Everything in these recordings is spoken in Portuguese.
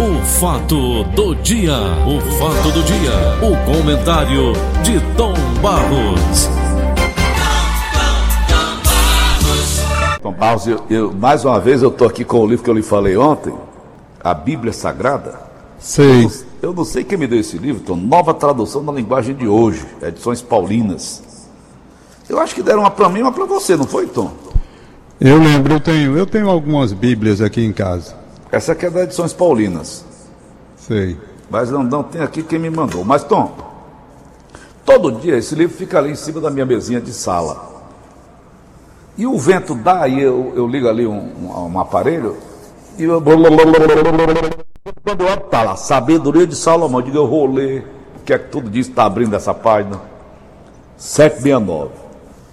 O fato do dia, o fato do dia, o comentário de Tom Barros. Tom Barros, eu, eu, mais uma vez eu estou aqui com o livro que eu lhe falei ontem, a Bíblia Sagrada. Sei. Eu, eu não sei quem me deu esse livro, Tom, nova tradução da linguagem de hoje, edições paulinas. Eu acho que deram uma para mim e uma para você, não foi, Tom? Eu lembro, eu tenho, eu tenho algumas Bíblias aqui em casa. Essa aqui é da edições paulinas. Sei. Mas não, não tem aqui quem me mandou. Mas, Tom, todo dia esse livro fica ali em cima da minha mesinha de sala. E o vento dá, e eu, eu ligo ali um, um, aparelho, e eu. Quando eu tá lá, sabedoria de Salomão, digo, eu vou ler. O que é que tudo diz está abrindo essa página? 769.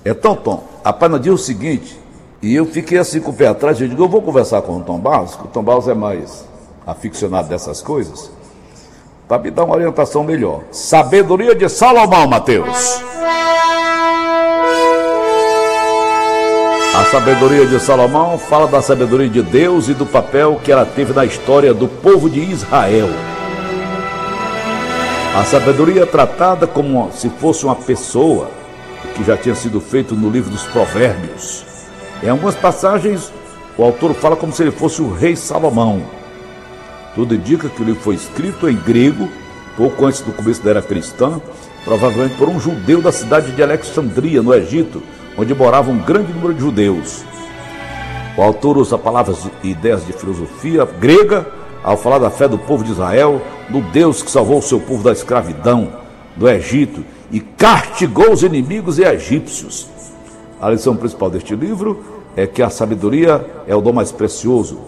Então, Tom, a página diz o seguinte, e eu fiquei assim com o pé atrás, eu digo, eu vou conversar com o Tom Barros, que o Tom Barros é mais aficionado dessas coisas, para me dar uma orientação melhor. Sabedoria de Salomão, Mateus. A sabedoria de Salomão fala da sabedoria de Deus e do papel que ela teve na história do povo de Israel. A sabedoria é tratada como se fosse uma pessoa, que já tinha sido feito no livro dos Provérbios. Em algumas passagens, o autor fala como se ele fosse o rei Salomão. Tudo indica que livro foi escrito em grego, pouco antes do começo da era cristã, provavelmente por um judeu da cidade de Alexandria, no Egito, onde morava um grande número de judeus. O autor usa palavras e ideias de filosofia grega ao falar da fé do povo de Israel, no Deus que salvou o seu povo da escravidão, do Egito e castigou os inimigos egípcios. A lição principal deste livro é que a sabedoria é o dom mais precioso.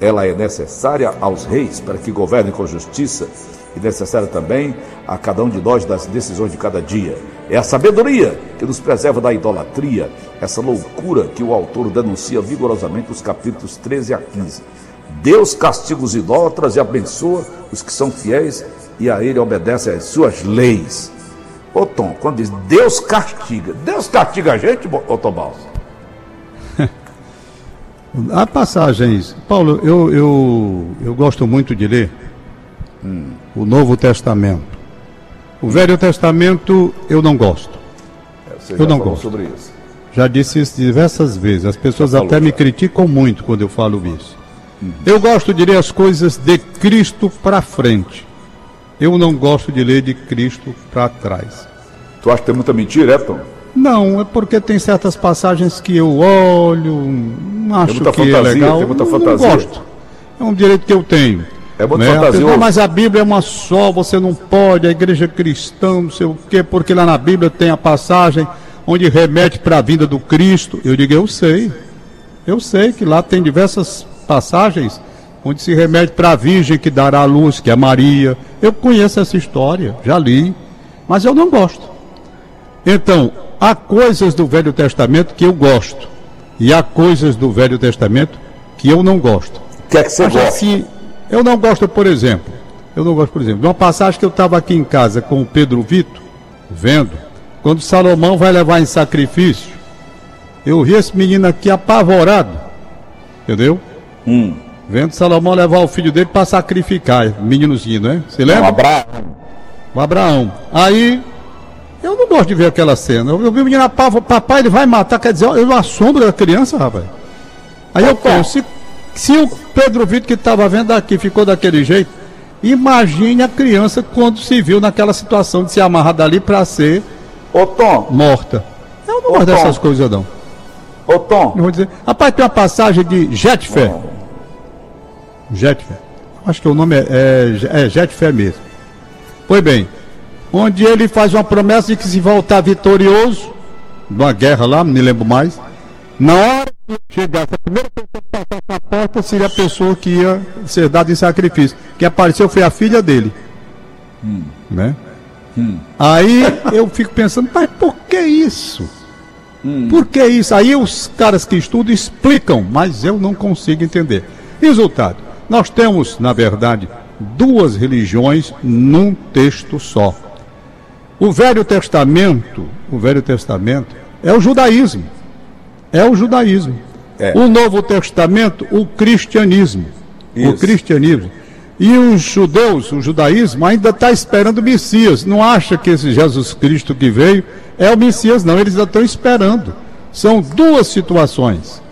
Ela é necessária aos reis para que governem com justiça e necessária também a cada um de nós das decisões de cada dia. É a sabedoria que nos preserva da idolatria, essa loucura que o autor denuncia vigorosamente nos capítulos 13 a 15. Deus castiga os idólatras e abençoa os que são fiéis e a ele obedece às suas leis. Ô Tom, quando diz Deus castiga, Deus castiga a gente, ô Tom Balsa? Há passagens. Paulo, eu, eu, eu gosto muito de ler hum. o Novo Testamento. O Velho Testamento eu não gosto. É, eu não gosto. Sobre isso. Já disse isso diversas vezes. As pessoas até já. me criticam muito quando eu falo isso. Hum. Eu gosto de ler as coisas de Cristo para frente. Eu não gosto de ler de Cristo para trás. Tu acha que tem muita mentira, é, Tom? Não, é porque tem certas passagens que eu olho, acho que fantasia, é legal. Tem muita fantasia. Não gosto. É um direito que eu tenho. É muito né? fantasioso. mas a Bíblia é uma só, você não pode, a igreja cristã, não sei o quê, porque lá na Bíblia tem a passagem onde remete para a vinda do Cristo. Eu digo, eu sei. Eu sei que lá tem diversas passagens onde se remete para a Virgem que dará a luz, que é Maria. Eu conheço essa história, já li, mas eu não gosto. Então, há coisas do Velho Testamento que eu gosto, e há coisas do Velho Testamento que eu não gosto. O que é que você mas, gosta? Assim, eu não gosto, por exemplo, eu não gosto, por exemplo, de uma passagem que eu estava aqui em casa com o Pedro Vito, vendo, quando Salomão vai levar em sacrifício, eu vi esse menino aqui apavorado, entendeu? Hum. Vendo Salomão levar o filho dele para sacrificar, meninozinho, né? Você lembra? O Abraão. O Abraão. Aí, eu não gosto de ver aquela cena. Eu, vi o menino papai, ele vai matar, quer dizer, eu assombro da criança, rapaz. Aí eu penso, se, se o Pedro Vitor que estava vendo aqui ficou daquele jeito, imagine a criança quando se viu naquela situação de ser amarrada ali para ser Ô, Tom. morta. Eu não Ô, gosto Tom. dessas coisas, não. Ô, Tom. Eu vou dizer, rapaz, tem uma passagem de Jetfer. Oh. Jetfer. Acho que o nome é, é, é Jetfer mesmo. Pois bem, onde ele faz uma promessa de que se voltar vitorioso, numa guerra lá, não me lembro mais, na hora que chegasse, a primeira pessoa que passasse na porta seria a pessoa que ia ser dada em sacrifício. Quem apareceu foi a filha dele. Hum. Né? Hum. Aí eu fico pensando, mas por que isso? Hum. Por que isso? Aí os caras que estudam explicam, mas eu não consigo entender. Resultado, nós temos, na verdade, duas religiões num texto só. O Velho Testamento, o Velho Testamento é o judaísmo. É o judaísmo. É. O Novo Testamento, o cristianismo. Isso. O cristianismo. E os judeus, o judaísmo, ainda está esperando o Messias. Não acha que esse Jesus Cristo que veio é o Messias, não. Eles ainda estão esperando. São duas situações.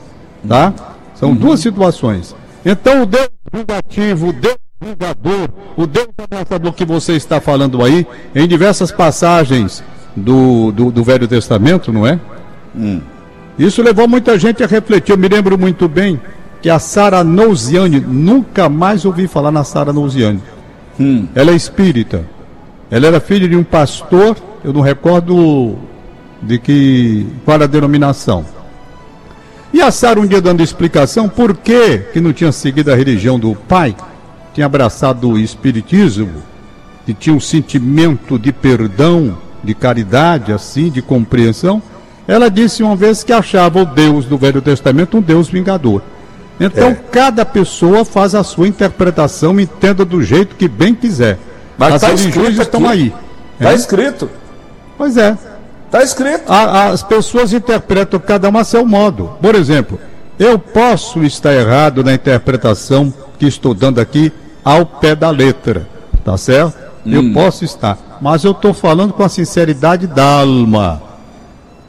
Tá? São uhum. duas situações. Então o Deus vingativo, o Deus vingador, o Deus abraçador que você está falando aí, em diversas passagens do, do, do Velho Testamento, não é? Hum. Isso levou muita gente a refletir. Eu me lembro muito bem que a Sara Nouziane, nunca mais ouvi falar na Sara Nouziane. Hum. Ela é espírita. Ela era filha de um pastor, eu não recordo de que qual a denominação. E a Sara um dia dando explicação por que, que não tinha seguido a religião do pai, tinha abraçado o espiritismo, que tinha um sentimento de perdão, de caridade, assim, de compreensão. Ela disse uma vez que achava o Deus do Velho Testamento um Deus vingador. Então, é. cada pessoa faz a sua interpretação, entenda do jeito que bem quiser. Mas As tá religiões estão aí. Está é? escrito. Pois é. Está escrito. A, as pessoas interpretam cada uma a seu modo. Por exemplo, eu posso estar errado na interpretação que estou dando aqui ao pé da letra. Tá certo? Hum. Eu posso estar. Mas eu estou falando com a sinceridade da alma.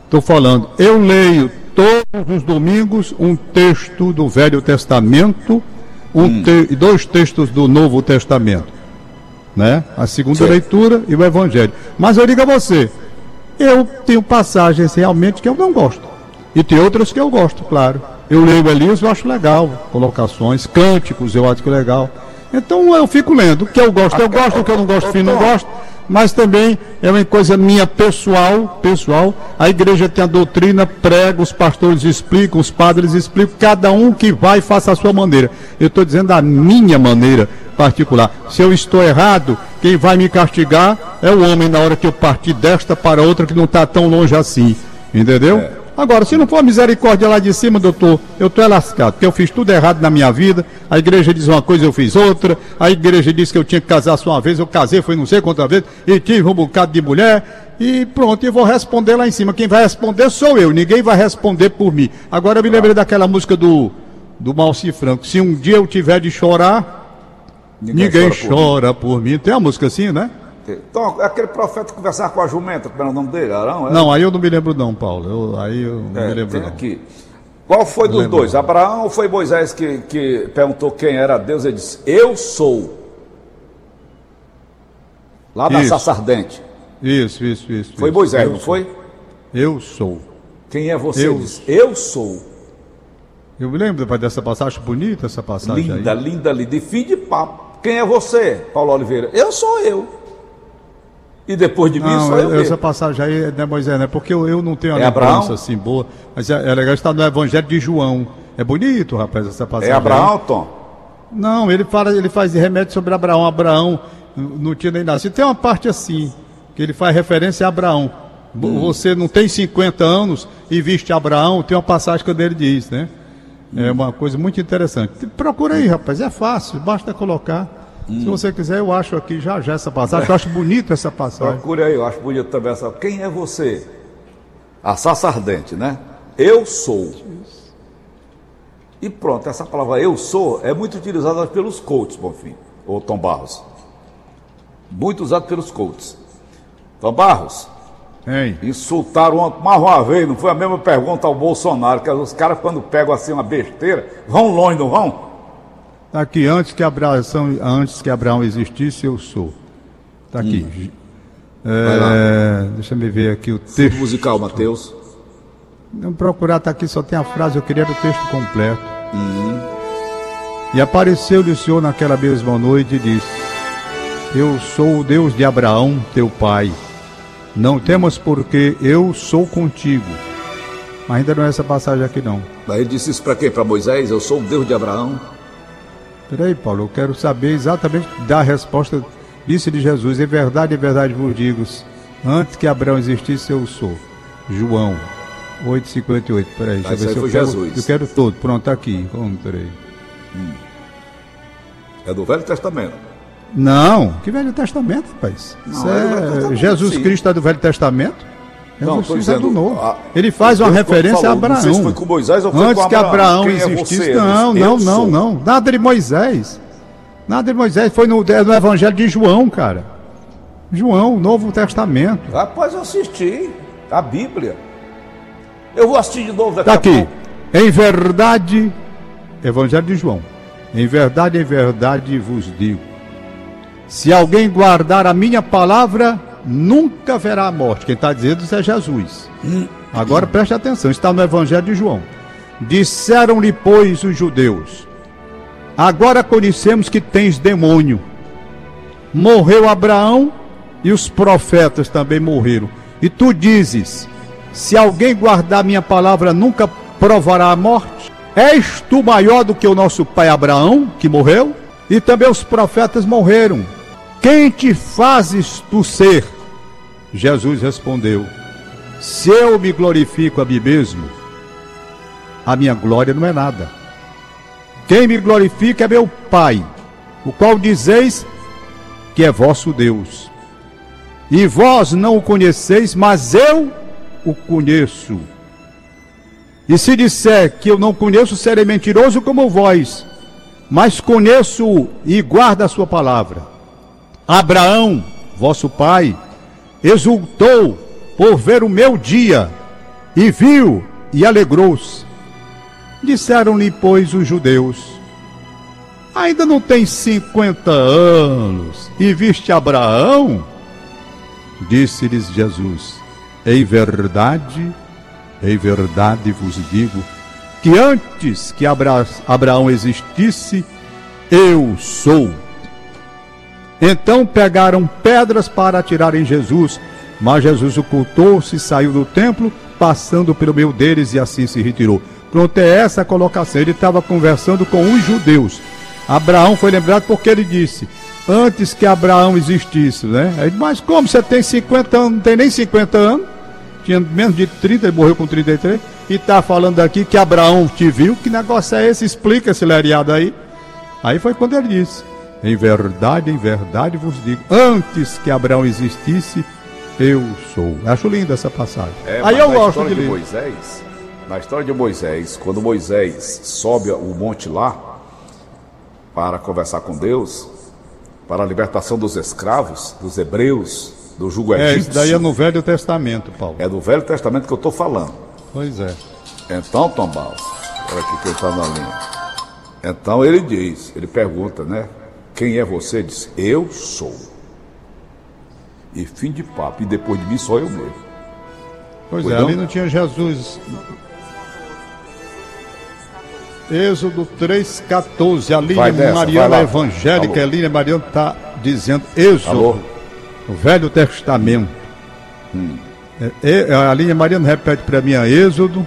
Estou falando, eu leio todos os domingos um texto do Velho Testamento um hum. te dois textos do Novo Testamento. Né? A segunda Sim. leitura e o Evangelho. Mas eu digo a você, eu tenho passagens realmente que eu não gosto. E tem outras que eu gosto, claro. Eu leio Elias, eu acho legal. Colocações, cânticos, eu acho que é legal. Então eu fico lendo. O que eu gosto, eu gosto. O que eu não gosto, eu não gosto mas também é uma coisa minha pessoal, pessoal. A igreja tem a doutrina, prega, os pastores explicam, os padres explicam, cada um que vai faça a sua maneira. Eu estou dizendo a minha maneira particular. Se eu estou errado, quem vai me castigar é o homem na hora que eu partir desta para outra que não está tão longe assim. Entendeu? É. Agora, se não for misericórdia lá de cima, doutor, eu estou lascado, porque eu fiz tudo errado na minha vida. A igreja diz uma coisa, eu fiz outra. A igreja disse que eu tinha que casar só uma vez, eu casei, foi não sei quantas vezes, e tive um bocado de mulher. E pronto, eu vou responder lá em cima. Quem vai responder sou eu, ninguém vai responder por mim. Agora eu me lembrei daquela música do, do Malci Franco. Se um dia eu tiver de chorar, ninguém, ninguém chora, chora por, por mim. Tem uma música assim, né? Então, aquele profeta conversar com a jumenta, como era o nome dele? Arão? É? Não, aí eu não me lembro não, Paulo. Eu, aí eu não é, me lembro não. Aqui. Qual foi dos dois? Abraão ou foi Moisés que, que perguntou quem era Deus? Ele disse, eu sou. Lá da Sassardente. Isso, isso, isso. Foi isso. Moisés, eu não sou. foi? Eu sou. Quem é você? Eu, disse, eu sou. Eu me lembro dessa passagem bonita, essa passagem linda, aí. Linda, linda. De fim de papo. Quem é você, Paulo Oliveira? Eu sou eu. E depois de mim não, só eu. Essa passagem aí, né, Moisés, né? Porque eu, eu não tenho a é lembrança assim boa. Mas é, é legal estar no Evangelho de João. É bonito, rapaz, essa passagem. É Abraão, Tom? Não, ele, fala, ele faz remédio sobre Abraão. Abraão não tinha nem nascido. Tem uma parte assim, que ele faz referência a Abraão. Hum. Você não tem 50 anos e viste Abraão, tem uma passagem que ele diz, né? É uma coisa muito interessante. Procura aí, rapaz, é fácil, basta colocar. Hum. Se você quiser, eu acho aqui já já essa passagem. Eu acho bonito essa passagem. Procure aí, eu acho bonito também essa. Quem é você? A ardente, né? Eu sou. E pronto, essa palavra eu sou é muito utilizada pelos coaches, Bonfim, ou Tom Barros. Muito usado pelos coaches. Tom Barros, Ei. insultaram mais uma vez, não foi a mesma pergunta ao Bolsonaro, que os caras quando pegam assim uma besteira, vão longe, não vão? Está aqui, antes que, Abraão, antes que Abraão existisse, eu sou. Está aqui. Hum. É, deixa eu ver aqui o texto. Fundo musical, Mateus. Vamos procurar, está aqui, só tem a frase, eu queria o texto completo. Hum. E apareceu-lhe o Senhor naquela mesma noite e disse: Eu sou o Deus de Abraão, teu pai. Não temas, porque eu sou contigo. Mas ainda não é essa passagem aqui, não. Mas ele disse isso para quem? Para Moisés? Eu sou o Deus de Abraão. Peraí, Paulo, eu quero saber exatamente da resposta. Disse de Jesus: É verdade, é verdade vos digo. Antes que Abraão existisse, eu sou. João 8,58. Peraí, deixa eu ver se eu quero, Jesus. eu quero todo. Pronto, tá aqui. Encontrei. Hum. É do Velho Testamento. Não, que Velho Testamento, rapaz? Não, Isso é, é Testamento, Jesus sim. Cristo é do Velho Testamento? Não, Jesus dizendo, do Novo. A, Ele faz uma referência falou, a Abraão. Não se foi com Moisés ou foi Antes com que Abraão é existisse. É não, não, não, não. Nada de Moisés. Nada de Moisés, foi no, no Evangelho de João, cara. João, Novo Testamento. Rapaz, eu assisti a Bíblia. Eu vou assistir de novo daqui Tá aqui. Em verdade, Evangelho de João. Em verdade, em verdade vos digo: se alguém guardar a minha palavra, nunca verá a morte. Quem está dizendo isso é Jesus. Agora preste atenção, está no Evangelho de João. Disseram-lhe, pois, os judeus: Agora conhecemos que tens demônio. Morreu Abraão e os profetas também morreram. E tu dizes: Se alguém guardar minha palavra, nunca provará a morte. És tu maior do que o nosso pai Abraão, que morreu? E também os profetas morreram. Quem te fazes tu ser? Jesus respondeu: Se eu me glorifico a mim mesmo, a minha glória não é nada. Quem me glorifica é meu Pai, o qual dizeis que é vosso Deus. E vós não o conheceis, mas eu o conheço. E se disser que eu não conheço, serei mentiroso como vós, mas conheço e guardo a sua palavra. Abraão, vosso pai, exultou por ver o meu dia, e viu e alegrou-se. Disseram-lhe, pois, os judeus: Ainda não tens cinquenta anos, e viste Abraão? Disse-lhes Jesus: Em verdade, em verdade vos digo, que antes que Abra Abraão existisse, eu sou. Então pegaram pedras para atirar em Jesus, mas Jesus ocultou-se e saiu do templo, passando pelo meio deles e assim se retirou. Pronto, é essa a colocação. Ele estava conversando com os judeus. Abraão foi lembrado porque ele disse: Antes que Abraão existisse, né? Mas como você tem 50 anos, não tem nem 50 anos? Tinha menos de 30, ele morreu com 33. E está falando aqui que Abraão te viu. Que negócio é esse? Explica esse leriado aí. Aí foi quando ele disse: Em verdade, em verdade vos digo: Antes que Abraão existisse, eu sou. Acho linda essa passagem. É, aí eu gosto de de ler. Moisés, na história de Moisés, quando Moisés sobe o monte lá para conversar com Deus, para a libertação dos escravos, dos hebreus, do jugo É, egípcio, isso daí é no Velho Testamento, Paulo. é do Velho Testamento que eu estou falando. Pois é. Então, Tom Baus, olha aqui que ele está na linha. Então ele diz, ele pergunta, né? Quem é você? Diz, eu sou. E fim de papo. E depois de mim só eu mesmo. Pois Pois é, não? ali não tinha Jesus. Êxodo 3,14. A nessa, Mariana. Evangélica, a Línia Mariana está dizendo Êxodo, Alô? o Velho Testamento. Hum. É, é, a Línia Mariana repete para mim a Êxodo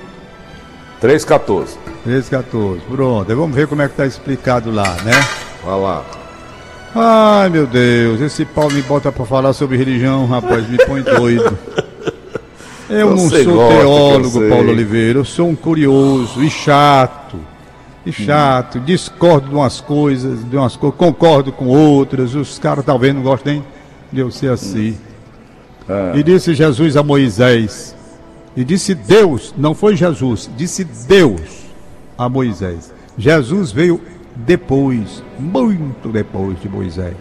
3,14. 3,14. Pronto, vamos ver como é que está explicado lá, né? Vai lá. Ai meu Deus, esse Paulo me bota para falar sobre religião, rapaz, me põe doido. Eu não Você sou gosta, teólogo. Paulo Oliveira, eu sou um curioso e chato. E chato, discordo de umas coisas, de umas coisas, concordo com outras, os caras talvez não gostem nem de eu ser assim. Ah. E disse Jesus a Moisés, e disse Deus, não foi Jesus, disse Deus a Moisés. Jesus veio depois, muito depois de Moisés.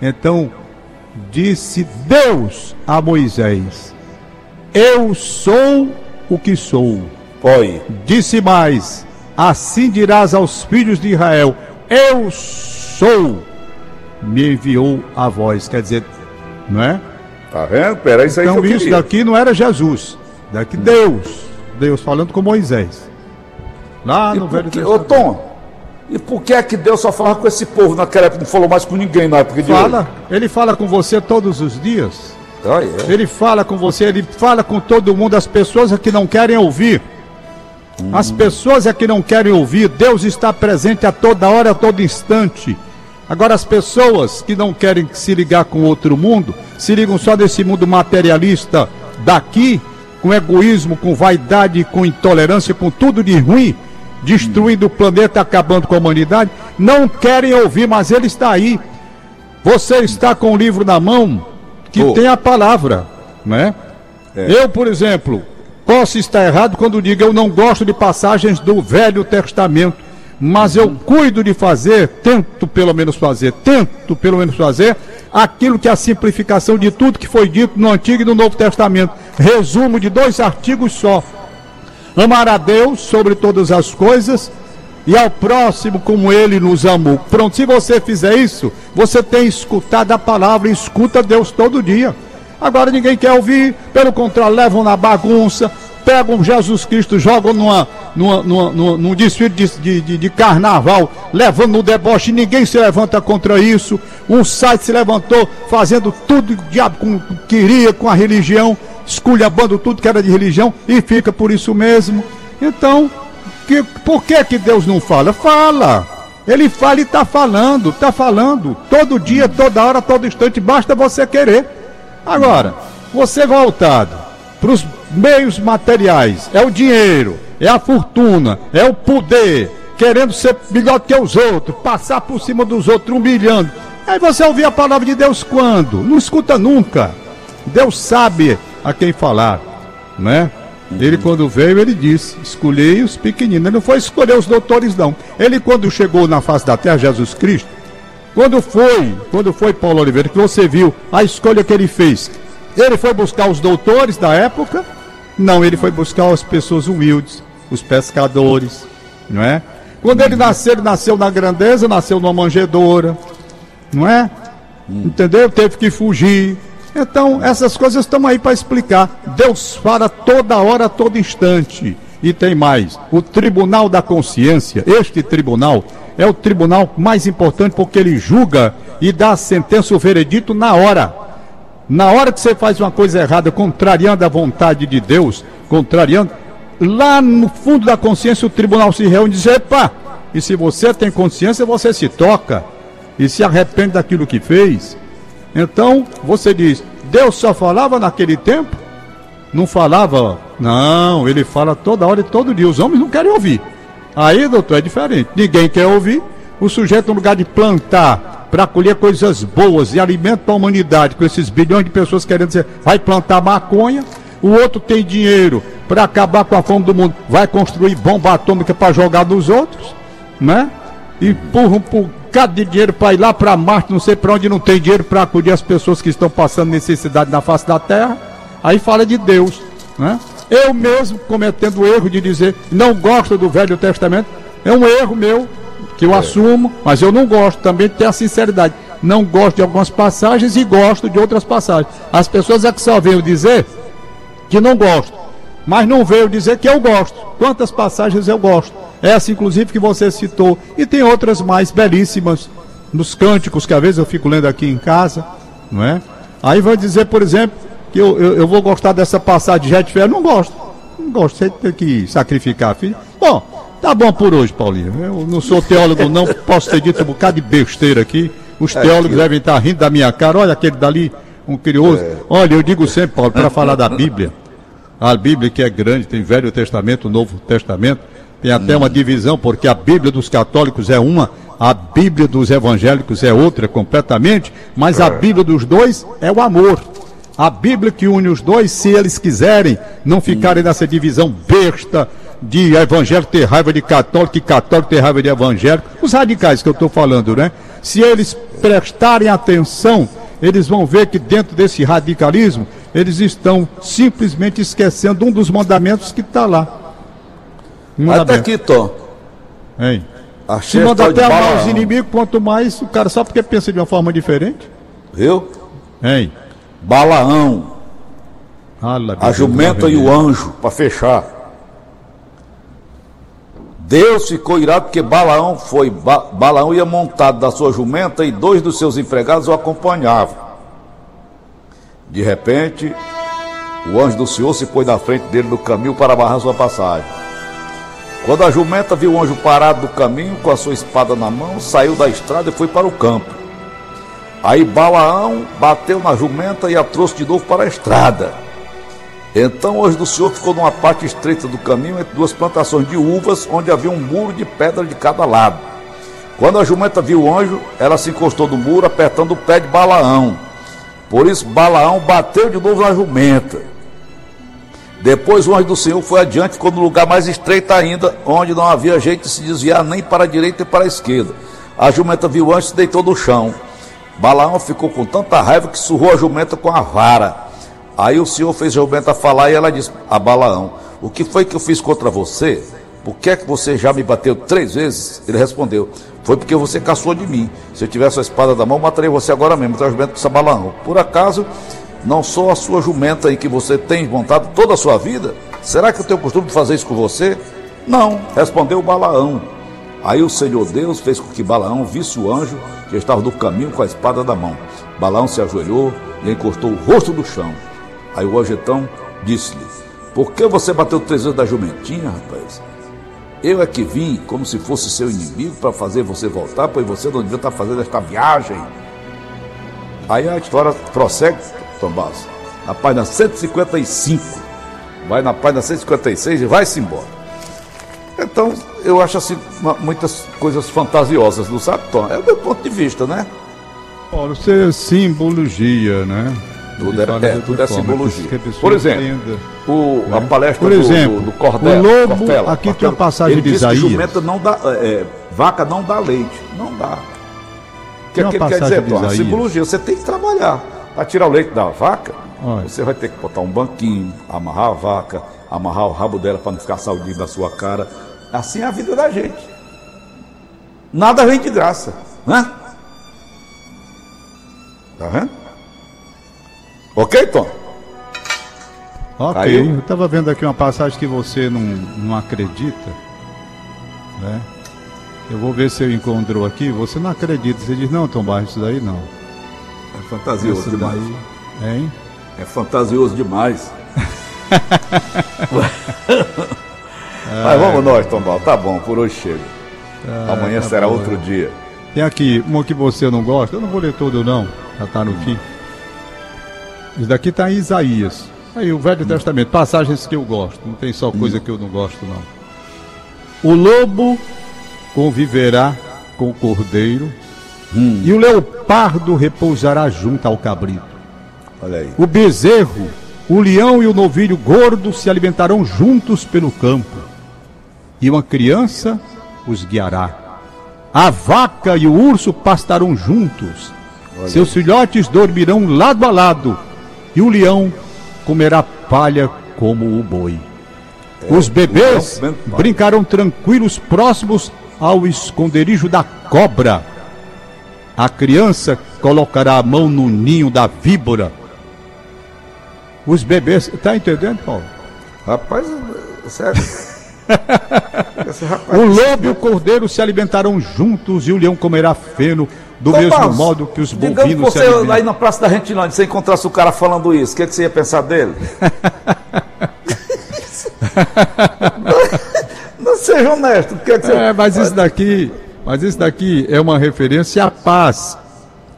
Então, disse Deus a Moisés: Eu sou o que sou. Oi. Disse mais: Assim dirás aos filhos de Israel: Eu sou. Me enviou a voz. Quer dizer, não é? Tá vendo? Pera, isso aí Então que eu isso queria. daqui não era Jesus. Daqui Deus. Deus falando com Moisés. Lá E no Velho que, ô Testamento. Tom, e por que é que Deus só falava com esse povo naquela época? Não falou mais com ninguém na época de Fala, ele fala com você todos os dias. hoje? Ah, é. Ele fala com você, ele fala com todo mundo, as pessoas é que não querem ouvir. As pessoas é que não querem ouvir. Deus está presente a toda hora, a todo instante. Agora, as pessoas que não querem se ligar com outro mundo, se ligam só desse mundo materialista daqui, com egoísmo, com vaidade, com intolerância, com tudo de ruim, destruindo o planeta, acabando com a humanidade, não querem ouvir, mas ele está aí. Você está com o livro na mão que Tô. tem a palavra, né? Eu, por exemplo, posso estar errado quando digo eu não gosto de passagens do Velho Testamento, mas eu cuido de fazer, tento pelo menos fazer, tento pelo menos fazer aquilo que é a simplificação de tudo que foi dito no Antigo e no Novo Testamento. Resumo de dois artigos só. Amar a Deus sobre todas as coisas e ao próximo como ele nos amou. Pronto, se você fizer isso, você tem escutado a palavra escuta Deus todo dia. Agora ninguém quer ouvir, pelo contrário, levam na bagunça, pegam Jesus Cristo, jogam numa, numa, numa, numa num desfile de, de, de, carnaval, levando no deboche, ninguém se levanta contra isso. Um site se levantou fazendo tudo que o diabo queria com a religião, esculhambando tudo que era de religião e fica por isso mesmo. Então, que, por que, que Deus não fala? Fala! Ele fala e está falando, está falando. Todo dia, toda hora, todo instante, basta você querer. Agora, você voltado para os meios materiais, é o dinheiro, é a fortuna, é o poder, querendo ser melhor que os outros, passar por cima dos outros, humilhando. Aí você ouvir a palavra de Deus quando? Não escuta nunca. Deus sabe a quem falar, né? Ele quando veio, ele disse, escolhei os pequeninos. Ele não foi escolher os doutores, não. Ele quando chegou na face da terra, Jesus Cristo, quando foi, quando foi Paulo Oliveira, que você viu a escolha que ele fez, ele foi buscar os doutores da época? Não, ele foi buscar as pessoas humildes, os pescadores, não é? Quando ele nasceu, ele nasceu na grandeza, nasceu numa manjedoura, não é? Entendeu? Teve que fugir. Então, essas coisas estão aí para explicar. Deus fala toda hora, todo instante. E tem mais: o tribunal da consciência, este tribunal, é o tribunal mais importante porque ele julga e dá a sentença, o veredito na hora. Na hora que você faz uma coisa errada, contrariando a vontade de Deus, contrariando, lá no fundo da consciência o tribunal se reúne e diz: epa, e se você tem consciência, você se toca e se arrepende daquilo que fez. Então você diz: Deus só falava naquele tempo? Não falava? Não, ele fala toda hora e todo dia. Os homens não querem ouvir. Aí, doutor, é diferente. Ninguém quer ouvir. O sujeito, no lugar de plantar para colher coisas boas e alimento a humanidade, com esses bilhões de pessoas querendo dizer, vai plantar maconha, o outro tem dinheiro para acabar com a fome do mundo, vai construir bomba atômica para jogar nos outros, né? E por um bocado de dinheiro para ir lá para Marte, não sei para onde, não tem dinheiro para acudir as pessoas que estão passando necessidade na face da terra. Aí fala de Deus, né? Eu mesmo cometendo o erro de dizer não gosto do Velho Testamento, é um erro meu, que eu é. assumo, mas eu não gosto também de ter a sinceridade. Não gosto de algumas passagens e gosto de outras passagens. As pessoas é que só veio dizer que não gosto, mas não veio dizer que eu gosto. Quantas passagens eu gosto? Essa, inclusive, que você citou. E tem outras mais belíssimas nos cânticos que às vezes eu fico lendo aqui em casa, não é? Aí vai dizer, por exemplo, que eu, eu, eu vou gostar dessa passagem de jet fé. Não gosto. Não gosto. Você tem que sacrificar, filho. Bom, Tá bom por hoje, Paulinho. Eu não sou teólogo, não posso ter dito um bocado de besteira aqui. Os é, teólogos devem estar rindo da minha cara. Olha aquele dali, um curioso. É. Olha, eu digo sempre, Paulo, para falar da Bíblia. A Bíblia que é grande, tem Velho Testamento, Novo Testamento. Tem até uma divisão, porque a Bíblia dos católicos é uma, a Bíblia dos evangélicos é outra completamente, mas a é. Bíblia dos dois é o amor. A Bíblia que une os dois, se eles quiserem, não ficarem nessa divisão besta, de evangélico ter raiva de católico e católico ter raiva de evangélico, os radicais que eu estou falando, né? Se eles prestarem atenção, eles vão ver que dentro desse radicalismo, eles estão simplesmente esquecendo um dos mandamentos que está lá. Até aqui, Tom. Hein? Se manda até amar os inimigos, quanto mais o cara só porque pensa de uma forma diferente. Viu? Hein? Balaão. a jumenta e o anjo, para fechar. Deus ficou irado porque Balaão foi, ba Balaão ia montado da sua jumenta e dois dos seus empregados o acompanhavam. De repente, o anjo do Senhor se pôs na frente dele no caminho para barrar sua passagem. Quando a jumenta viu o anjo parado no caminho com a sua espada na mão, saiu da estrada e foi para o campo. Aí Balaão bateu na jumenta e a trouxe de novo para a estrada. Então o anjo do Senhor ficou numa parte estreita do caminho entre duas plantações de uvas, onde havia um muro de pedra de cada lado. Quando a jumenta viu o anjo, ela se encostou no muro, apertando o pé de Balaão. Por isso Balaão bateu de novo na jumenta. Depois o anjo do Senhor foi adiante, ficou no lugar mais estreito ainda, onde não havia jeito de se desviar nem para a direita nem para a esquerda. A jumenta viu anjo e deitou no chão. Balaão ficou com tanta raiva que surrou a jumenta com a vara. Aí o Senhor fez a jumenta falar e ela disse a Balaão: O que foi que eu fiz contra você? Por que é que você já me bateu três vezes? Ele respondeu: Foi porque você caçou de mim. Se eu tivesse a espada da mão, mataria você agora mesmo. Então a jumenta disse a Balaão: Por acaso não sou a sua jumenta em que você tem montado toda a sua vida? Será que eu tenho costume de fazer isso com você? Não, respondeu Balaão. Aí o Senhor Deus fez com que Balaão visse o anjo que estava no caminho com a espada da mão. Balaão se ajoelhou e encostou o rosto no chão. Aí o anjo então disse-lhe: Por que você bateu três vezes da jumentinha, rapaz? Eu é que vim como se fosse seu inimigo para fazer você voltar, pois você não devia estar fazendo esta viagem. Aí a história prossegue Tomás, na página 155. Vai na página 156 e vai-se embora. Então, eu acho assim muitas coisas fantasiosas, não sabe, Tom? É o meu ponto de vista, né? Isso é simbologia, né? Tudo é, é, tudo é simbologia. Por exemplo, o, né? a palestra Por exemplo, do, do, Cordel, o lobo, Cortella, aqui Cortella, tem uma passagem ele de Isaías. Que jumenta não dá, é, vaca não dá leite, não dá. O que, é que ele quer dizer, Tom? A simbologia, você tem que trabalhar. Para tirar o leite da vaca, Olha. você vai ter que botar um banquinho, amarrar a vaca, amarrar o rabo dela para não ficar saudinho da sua cara. Assim é a vida da gente. Nada vem de graça, né? Tá vendo? Ok, Tom? Ok, Caiu? eu estava vendo aqui uma passagem que você não, não acredita, né? Eu vou ver se eu encontro aqui. Você não acredita, você diz, não, Tom Barros, isso daí não. É fantasioso demais. Hein? É fantasioso demais. Mas vamos nós, Tombal. Tá bom, por hoje chega. Ah, Amanhã tá será bom. outro dia. Tem aqui uma que você não gosta. Eu não vou ler todo, não. Já tá no hum. fim. Isso daqui tá em Isaías. Aí, o Velho. Testamento. Passagens que eu gosto. Não tem só coisa que eu não gosto, não. O lobo conviverá com o cordeiro Hum. E o leopardo repousará junto ao cabrito. Olha aí. O bezerro, o leão e o novilho gordo se alimentarão juntos pelo campo. E uma criança os guiará. A vaca e o urso pastarão juntos. Olha. Seus filhotes dormirão lado a lado. E o leão comerá palha como o boi. É, Os bebês brincarão tranquilos próximos ao esconderijo da cobra a criança colocará a mão no ninho da víbora. Os bebês. Tá entendendo, Paulo? Rapaz, sério. o lobo e o cordeiro se alimentarão juntos e o leão comerá feno do mesmo modo que os bovinos digamos você se alimentam. aí na Praça da Gentilândia, você encontrasse o cara falando isso, o que, é que você ia pensar dele? não, não seja honesto. Que, é que você... É, mas isso daqui mas isso daqui é uma referência à paz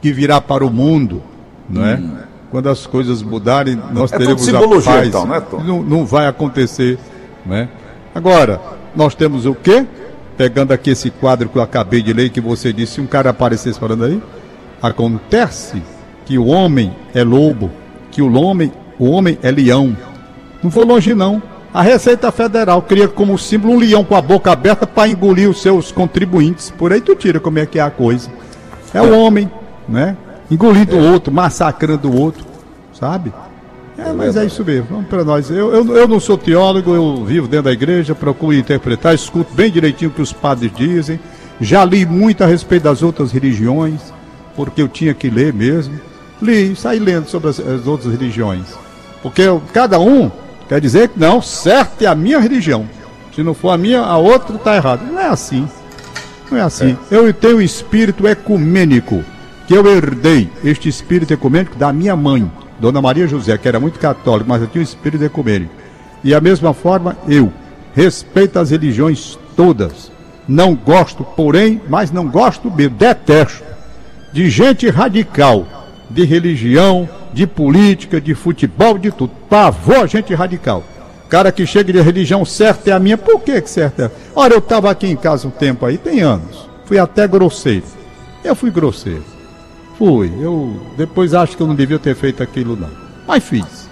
que virá para o mundo, não é? Hum. Quando as coisas mudarem, nós é teremos a paz. Então, né, não, não vai acontecer, não é? Agora, nós temos o quê? Pegando aqui esse quadro que eu acabei de ler, que você disse, se um cara aparecesse falando aí, acontece que o homem é lobo, que o homem, o homem é leão. Não vou longe não. A Receita Federal cria como símbolo um leão com a boca aberta para engolir os seus contribuintes. Por aí tu tira como é que é a coisa. É o homem, né? Engolindo o outro, massacrando o outro, sabe? É, mas é isso mesmo. Vamos para nós. Eu, eu, eu não sou teólogo, eu vivo dentro da igreja, procuro interpretar, escuto bem direitinho o que os padres dizem. Já li muito a respeito das outras religiões, porque eu tinha que ler mesmo. Li, saí lendo sobre as, as outras religiões. Porque eu, cada um Quer dizer que não, certo é a minha religião. Se não for a minha, a outra está errada. Não é assim. Não é assim. É. Eu tenho o espírito ecumênico, que eu herdei este espírito ecumênico da minha mãe, Dona Maria José, que era muito católica, mas eu tinha o espírito ecumênico. E a mesma forma, eu respeito as religiões todas. Não gosto, porém, mas não gosto mesmo, detesto de gente radical, de religião, de política, de futebol, de tudo. Pavor, gente radical. Cara que chega de religião certa é a minha, por que que certa é? Olha, eu estava aqui em casa um tempo aí, tem anos. Fui até grosseiro. Eu fui grosseiro. Fui. Eu depois acho que eu não devia ter feito aquilo não. Mas fiz.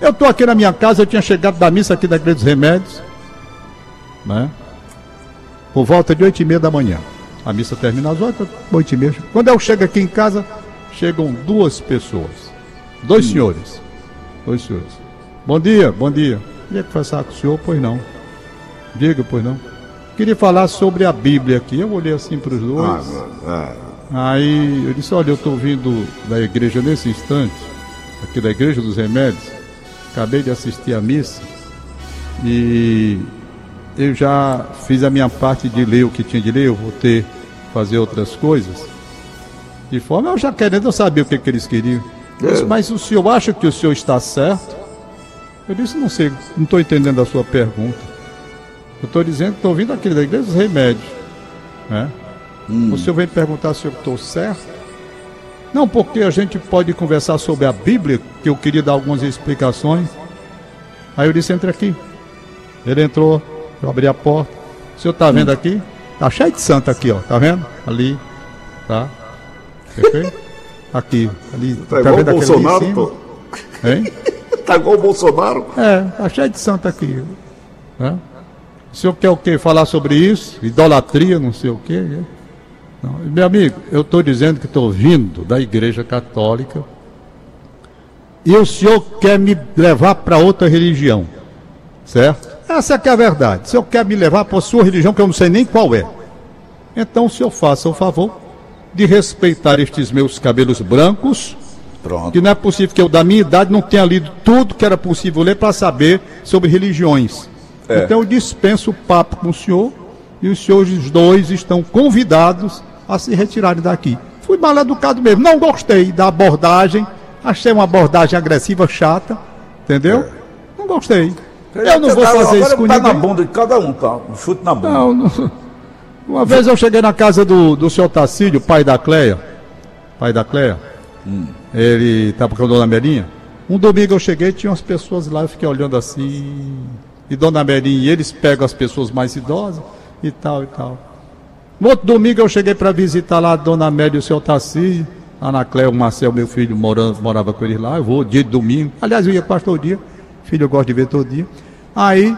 Eu estou aqui na minha casa, eu tinha chegado da missa aqui da Igreja dos Remédios, né? Por volta de oito e meia da manhã. A missa termina às oito, oito e meia. Quando eu chego aqui em casa, chegam duas pessoas. Dois hum. senhores. Dois senhores. Bom dia, bom dia. Queria conversar com o senhor, pois não. Diga, pois não. Queria falar sobre a Bíblia aqui. Eu olhei assim para os dois. Ah, ah. Aí eu disse, olha, eu estou vindo da igreja nesse instante, aqui da Igreja dos Remédios acabei de assistir a missa e eu já fiz a minha parte de ler o que tinha de ler, eu vou ter fazer outras coisas. De forma eu já querendo eu sabia o que, que eles queriam. Disse, mas o senhor acha que o senhor está certo? Eu disse, não sei, não estou entendendo a sua pergunta. Eu estou dizendo que estou vindo aqui da igreja dos remédios. Né? Hum. O senhor vem perguntar se eu estou certo? Não, porque a gente pode conversar sobre a Bíblia, que eu queria dar algumas explicações. Aí eu disse, entre aqui. Ele entrou, eu abri a porta. O senhor está vendo aqui? Tá cheio de santo aqui, ó. Tá vendo? Ali. Tá? Perfeito? Aqui. Ali. Tá, tá vendo o Bolsonaro, pô? Hein? tá igual o Bolsonaro? É, tá cheio de santo aqui. Né? O senhor quer o quê? Falar sobre isso? Idolatria, não sei o quê. Não, meu amigo, eu estou dizendo que estou vindo da Igreja Católica e o senhor quer me levar para outra religião, certo? Essa é que é a verdade. O senhor quer me levar para a sua religião que eu não sei nem qual é. Então o senhor faça o favor de respeitar estes meus cabelos brancos. Pronto. Que não é possível que eu, da minha idade, não tenha lido tudo que era possível ler para saber sobre religiões. É. Então eu dispenso o papo com o senhor e os senhores dois estão convidados a se retirarem daqui. Fui mal educado mesmo, não gostei da abordagem, achei uma abordagem agressiva, chata, entendeu? É. Não gostei. Eu não vou fazer isso com tá ninguém. na bunda de cada um, tá? Um chute na bunda. Não, não. Uma vez eu cheguei na casa do, do senhor Tacílio, pai da Cleia. Pai da Cleia. Hum. Ele estava com a dona Merinha. Um domingo eu cheguei, tinha umas pessoas lá, eu fiquei olhando assim. E dona Merinha, e eles pegam as pessoas mais idosas e tal e tal. No outro domingo eu cheguei para visitar lá a dona Amélia e o seu Tassi, Ana Cléia, o Marcel, meu filho, morando, morava com eles lá. Eu vou dia de domingo. Aliás, eu ia quase todo dia. Filho, eu gosto de ver todo dia. Aí,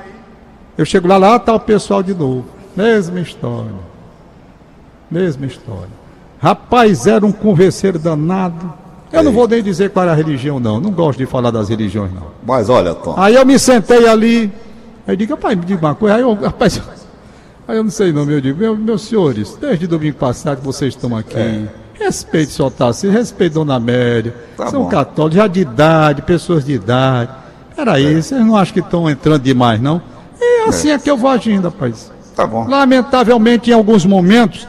eu chego lá, lá está o pessoal de novo. Mesma história. Mesma história. Rapaz, era um converseiro danado. Eu não vou nem dizer qual era a religião, não. Não gosto de falar das religiões, não. Mas olha, Tom. Aí eu me sentei ali. Aí eu digo, rapaz, me diga uma coisa. Aí eu, rapaz, Aí eu não sei não, meu digo, meu, meus senhores, desde domingo passado que vocês estão aqui. É. Respeite o Sotassi, respeite Dona Amélia. Tá são bom. católicos, já de idade, pessoas de idade. Peraí, é. vocês não acham que estão entrando demais, não? E assim é. é que eu vou agindo, rapaz. Tá bom. Lamentavelmente, em alguns momentos,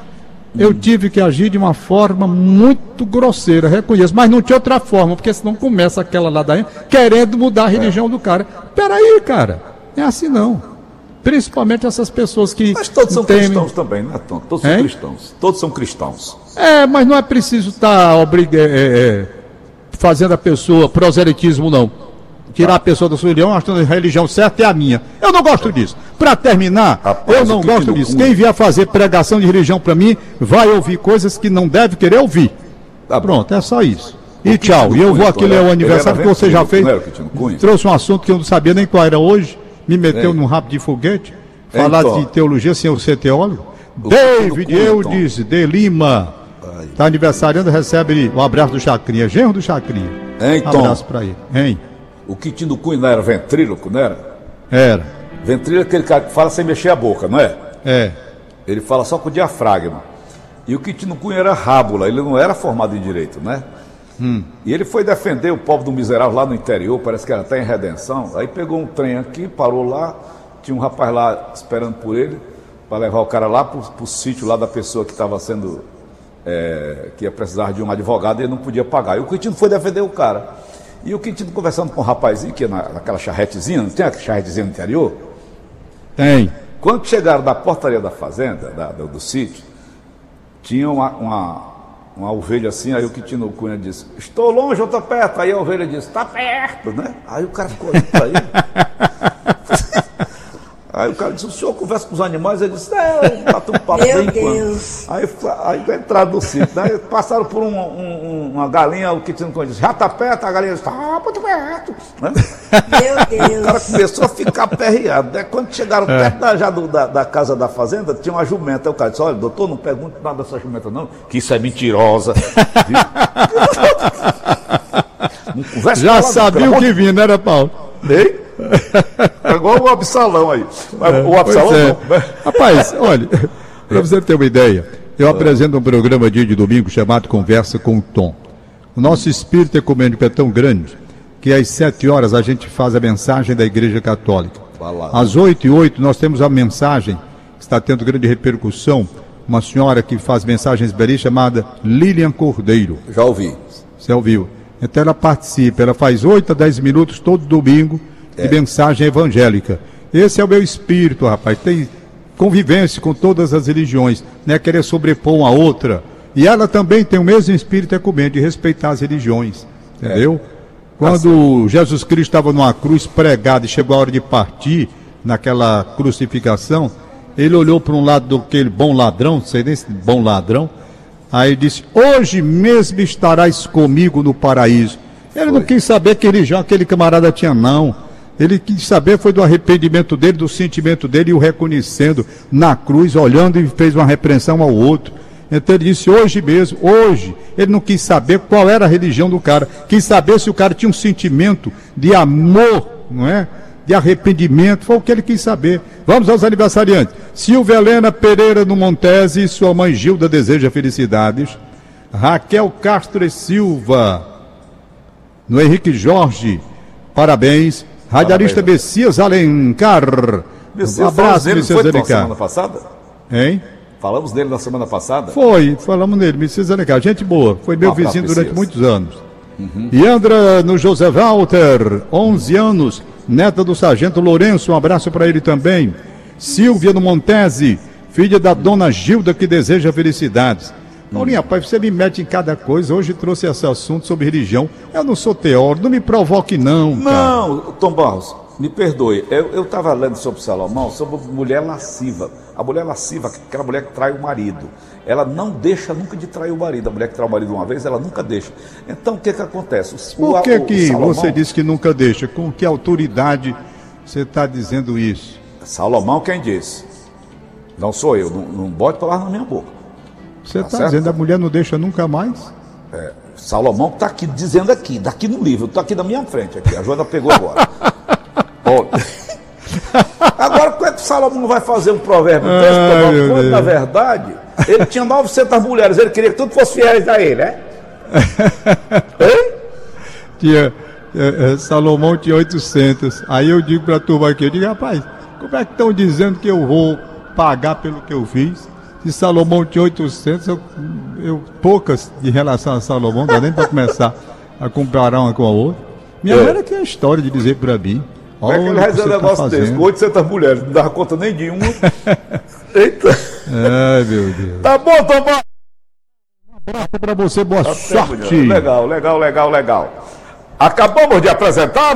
hum. eu tive que agir de uma forma muito grosseira, reconheço, mas não tinha outra forma, porque senão começa aquela ladainha querendo mudar a religião é. do cara. Peraí, cara, é assim não. Principalmente essas pessoas que. Mas todos são temem... cristãos também, né, Tom? Todos são cristãos. Todos são cristãos. É, mas não é preciso estar tá obrig... É, é, fazendo a pessoa proselitismo, não. Tirar tá. a pessoa da sua religião, achando que a religião certa é a minha. Eu não gosto disso. Para terminar, Rapaz, eu não gosto disso. Quem vier fazer pregação de religião para mim, vai ouvir coisas que não deve querer ouvir. Tá Pronto, é só isso. E tchau. E eu vou aqui ler o aniversário que você já fez. Trouxe um assunto que eu não sabia nem qual era hoje me meteu é. num rabo de foguete, falar então, de teologia sem eu ser teólogo. David Eudes de Lima. Está aniversariando, recebe o abraço do Chacrinha, genro do Chacrinha. Então, um abraço para ele. Hein? O Quintino do Cunha não era ventríloco, não era? Era. Ventríloco é aquele cara que fala sem mexer a boca, não é? É. Ele fala só com o diafragma. E o Quintino Cunha era rábula, ele não era formado em direito, né? Hum. E ele foi defender o pobre do miserável lá no interior, parece que era até em redenção. Aí pegou um trem aqui, parou lá, tinha um rapaz lá esperando por ele, para levar o cara lá para o sítio lá da pessoa que estava sendo. É, que ia precisar de um advogado e ele não podia pagar. E o Quintino foi defender o cara. E o Quintino conversando com o rapazinho, que na, naquela charretezinha, não tem aquela charretezinha no interior? Tem. Quando chegaram da portaria da fazenda, da, do, do sítio, tinha uma, uma uma ovelha assim, aí o Quitino Cunha disse, estou longe ou estou perto? Aí a ovelha disse, está perto, né? Aí o cara ficou. Aí o cara disse, o senhor conversa com os animais? Ele disse, é, tá tudo papo Meu. Deus. Aí, aí entraram no sítio, né? Passaram por um- um- uma galinha, o que tinha no disse, já tá perto, a galinha disse, ah, muito perto. Né? Meu O cara Deus. começou a ficar perreado. Né? Quando chegaram perto da, já do- da, da casa da fazenda, tinha uma jumenta. Aí o cara disse, olha, doutor, não pergunte nada dessa jumenta não, que isso é mentirosa. Não Já não, sabia o que vinha, não era Paulo? Ei? É igual o Absalão aí. Mas o Absalão é. né? Rapaz, olha, para você ter uma ideia, eu apresento um programa dia de domingo chamado Conversa com o Tom. O nosso espírito ecumênico é tão grande que às sete horas a gente faz a mensagem da Igreja Católica. Às oito e oito nós temos a mensagem que está tendo grande repercussão. Uma senhora que faz mensagens belíssimas chamada Lilian Cordeiro. Já ouvi. Você ouviu? Então ela participa, ela faz 8 a 10 minutos todo domingo de mensagem evangélica. Esse é o meu espírito, rapaz. Tem convivência com todas as religiões, não é querer sobrepor uma a outra. E ela também tem o mesmo espírito ecumênico de respeitar as religiões. Entendeu? Quando Jesus Cristo estava numa cruz pregado e chegou a hora de partir, naquela crucificação, ele olhou para um lado daquele bom ladrão, não sei nem se bom ladrão, Aí disse: Hoje mesmo estarás comigo no paraíso. Ele não quis saber que religião aquele camarada tinha, não. Ele quis saber foi do arrependimento dele, do sentimento dele e o reconhecendo na cruz, olhando e fez uma repreensão ao outro. Então ele disse: Hoje mesmo, hoje. Ele não quis saber qual era a religião do cara. Quis saber se o cara tinha um sentimento de amor, não é? de arrependimento, foi o que ele quis saber. Vamos aos aniversariantes. Silvia Helena Pereira no Montese e sua mãe Gilda deseja felicidades. Raquel Castro e Silva no Henrique Jorge, parabéns. Radialista. Messias Alencar. Messias, um abraço, dele, Messias foi na semana Alencar. passada? Hein? Falamos dele na semana passada? Foi, falamos nele, Messias Alencar. Gente boa, foi meu Um abraço, vizinho durante muitos anos. E Andra no José Walter, 11 anos, neta do sargento Lourenço, um abraço para ele também. Silvia no Montese, filha da dona Gilda que deseja felicidades. Paulinha, pai, você me mete em cada coisa. Hoje trouxe esse assunto sobre religião. Eu não sou teórico, não me provoque não, cara. Não, Tom Barros, me perdoe. Eu estava lendo sobre Salomão, sobre mulher lasciva. A mulher lasciva, aquela mulher que trai o marido. Ela não deixa nunca de trair o marido. A mulher que trai o marido uma vez, ela nunca deixa. Então, o que que acontece? O- Por que, o- o que Salomão- você disse que nunca deixa? Com que autoridade você está dizendo isso? Salomão quem disse? Não sou eu, não, não bote palavras na minha boca. Você Tá está certo. dizendo a mulher não deixa nunca mais? Salomão está aqui dizendo aqui, daqui no livro, está aqui na minha frente aqui. A Joana pegou agora. Agora, como é que Salomão vai fazer um provérbio desse, Quando, na verdade, ele tinha 900 mulheres, ele queria que tudo fosse fiéis a ele, né? Hein? Tinha, eh, eh, Salomão tinha 800. Aí eu digo para a turma aqui, eu digo, rapaz, como é que estão dizendo que eu vou pagar pelo que eu fiz? Se Salomão tinha 800, eu, eu poucas de relação a Salomão, dá nem para começar a comparar uma com a outra. Minha É. mulher tinha história de dizer para mim. Como é que ele um você tá negócio desse? fazendo. Com 800 mulheres, não dava conta nem de uma. Eita. Ai, meu Deus. Tá bom, Tom Barros. Abraço para você, boa Tá sorte. Legal, legal, legal, legal. Acabamos de apresentar.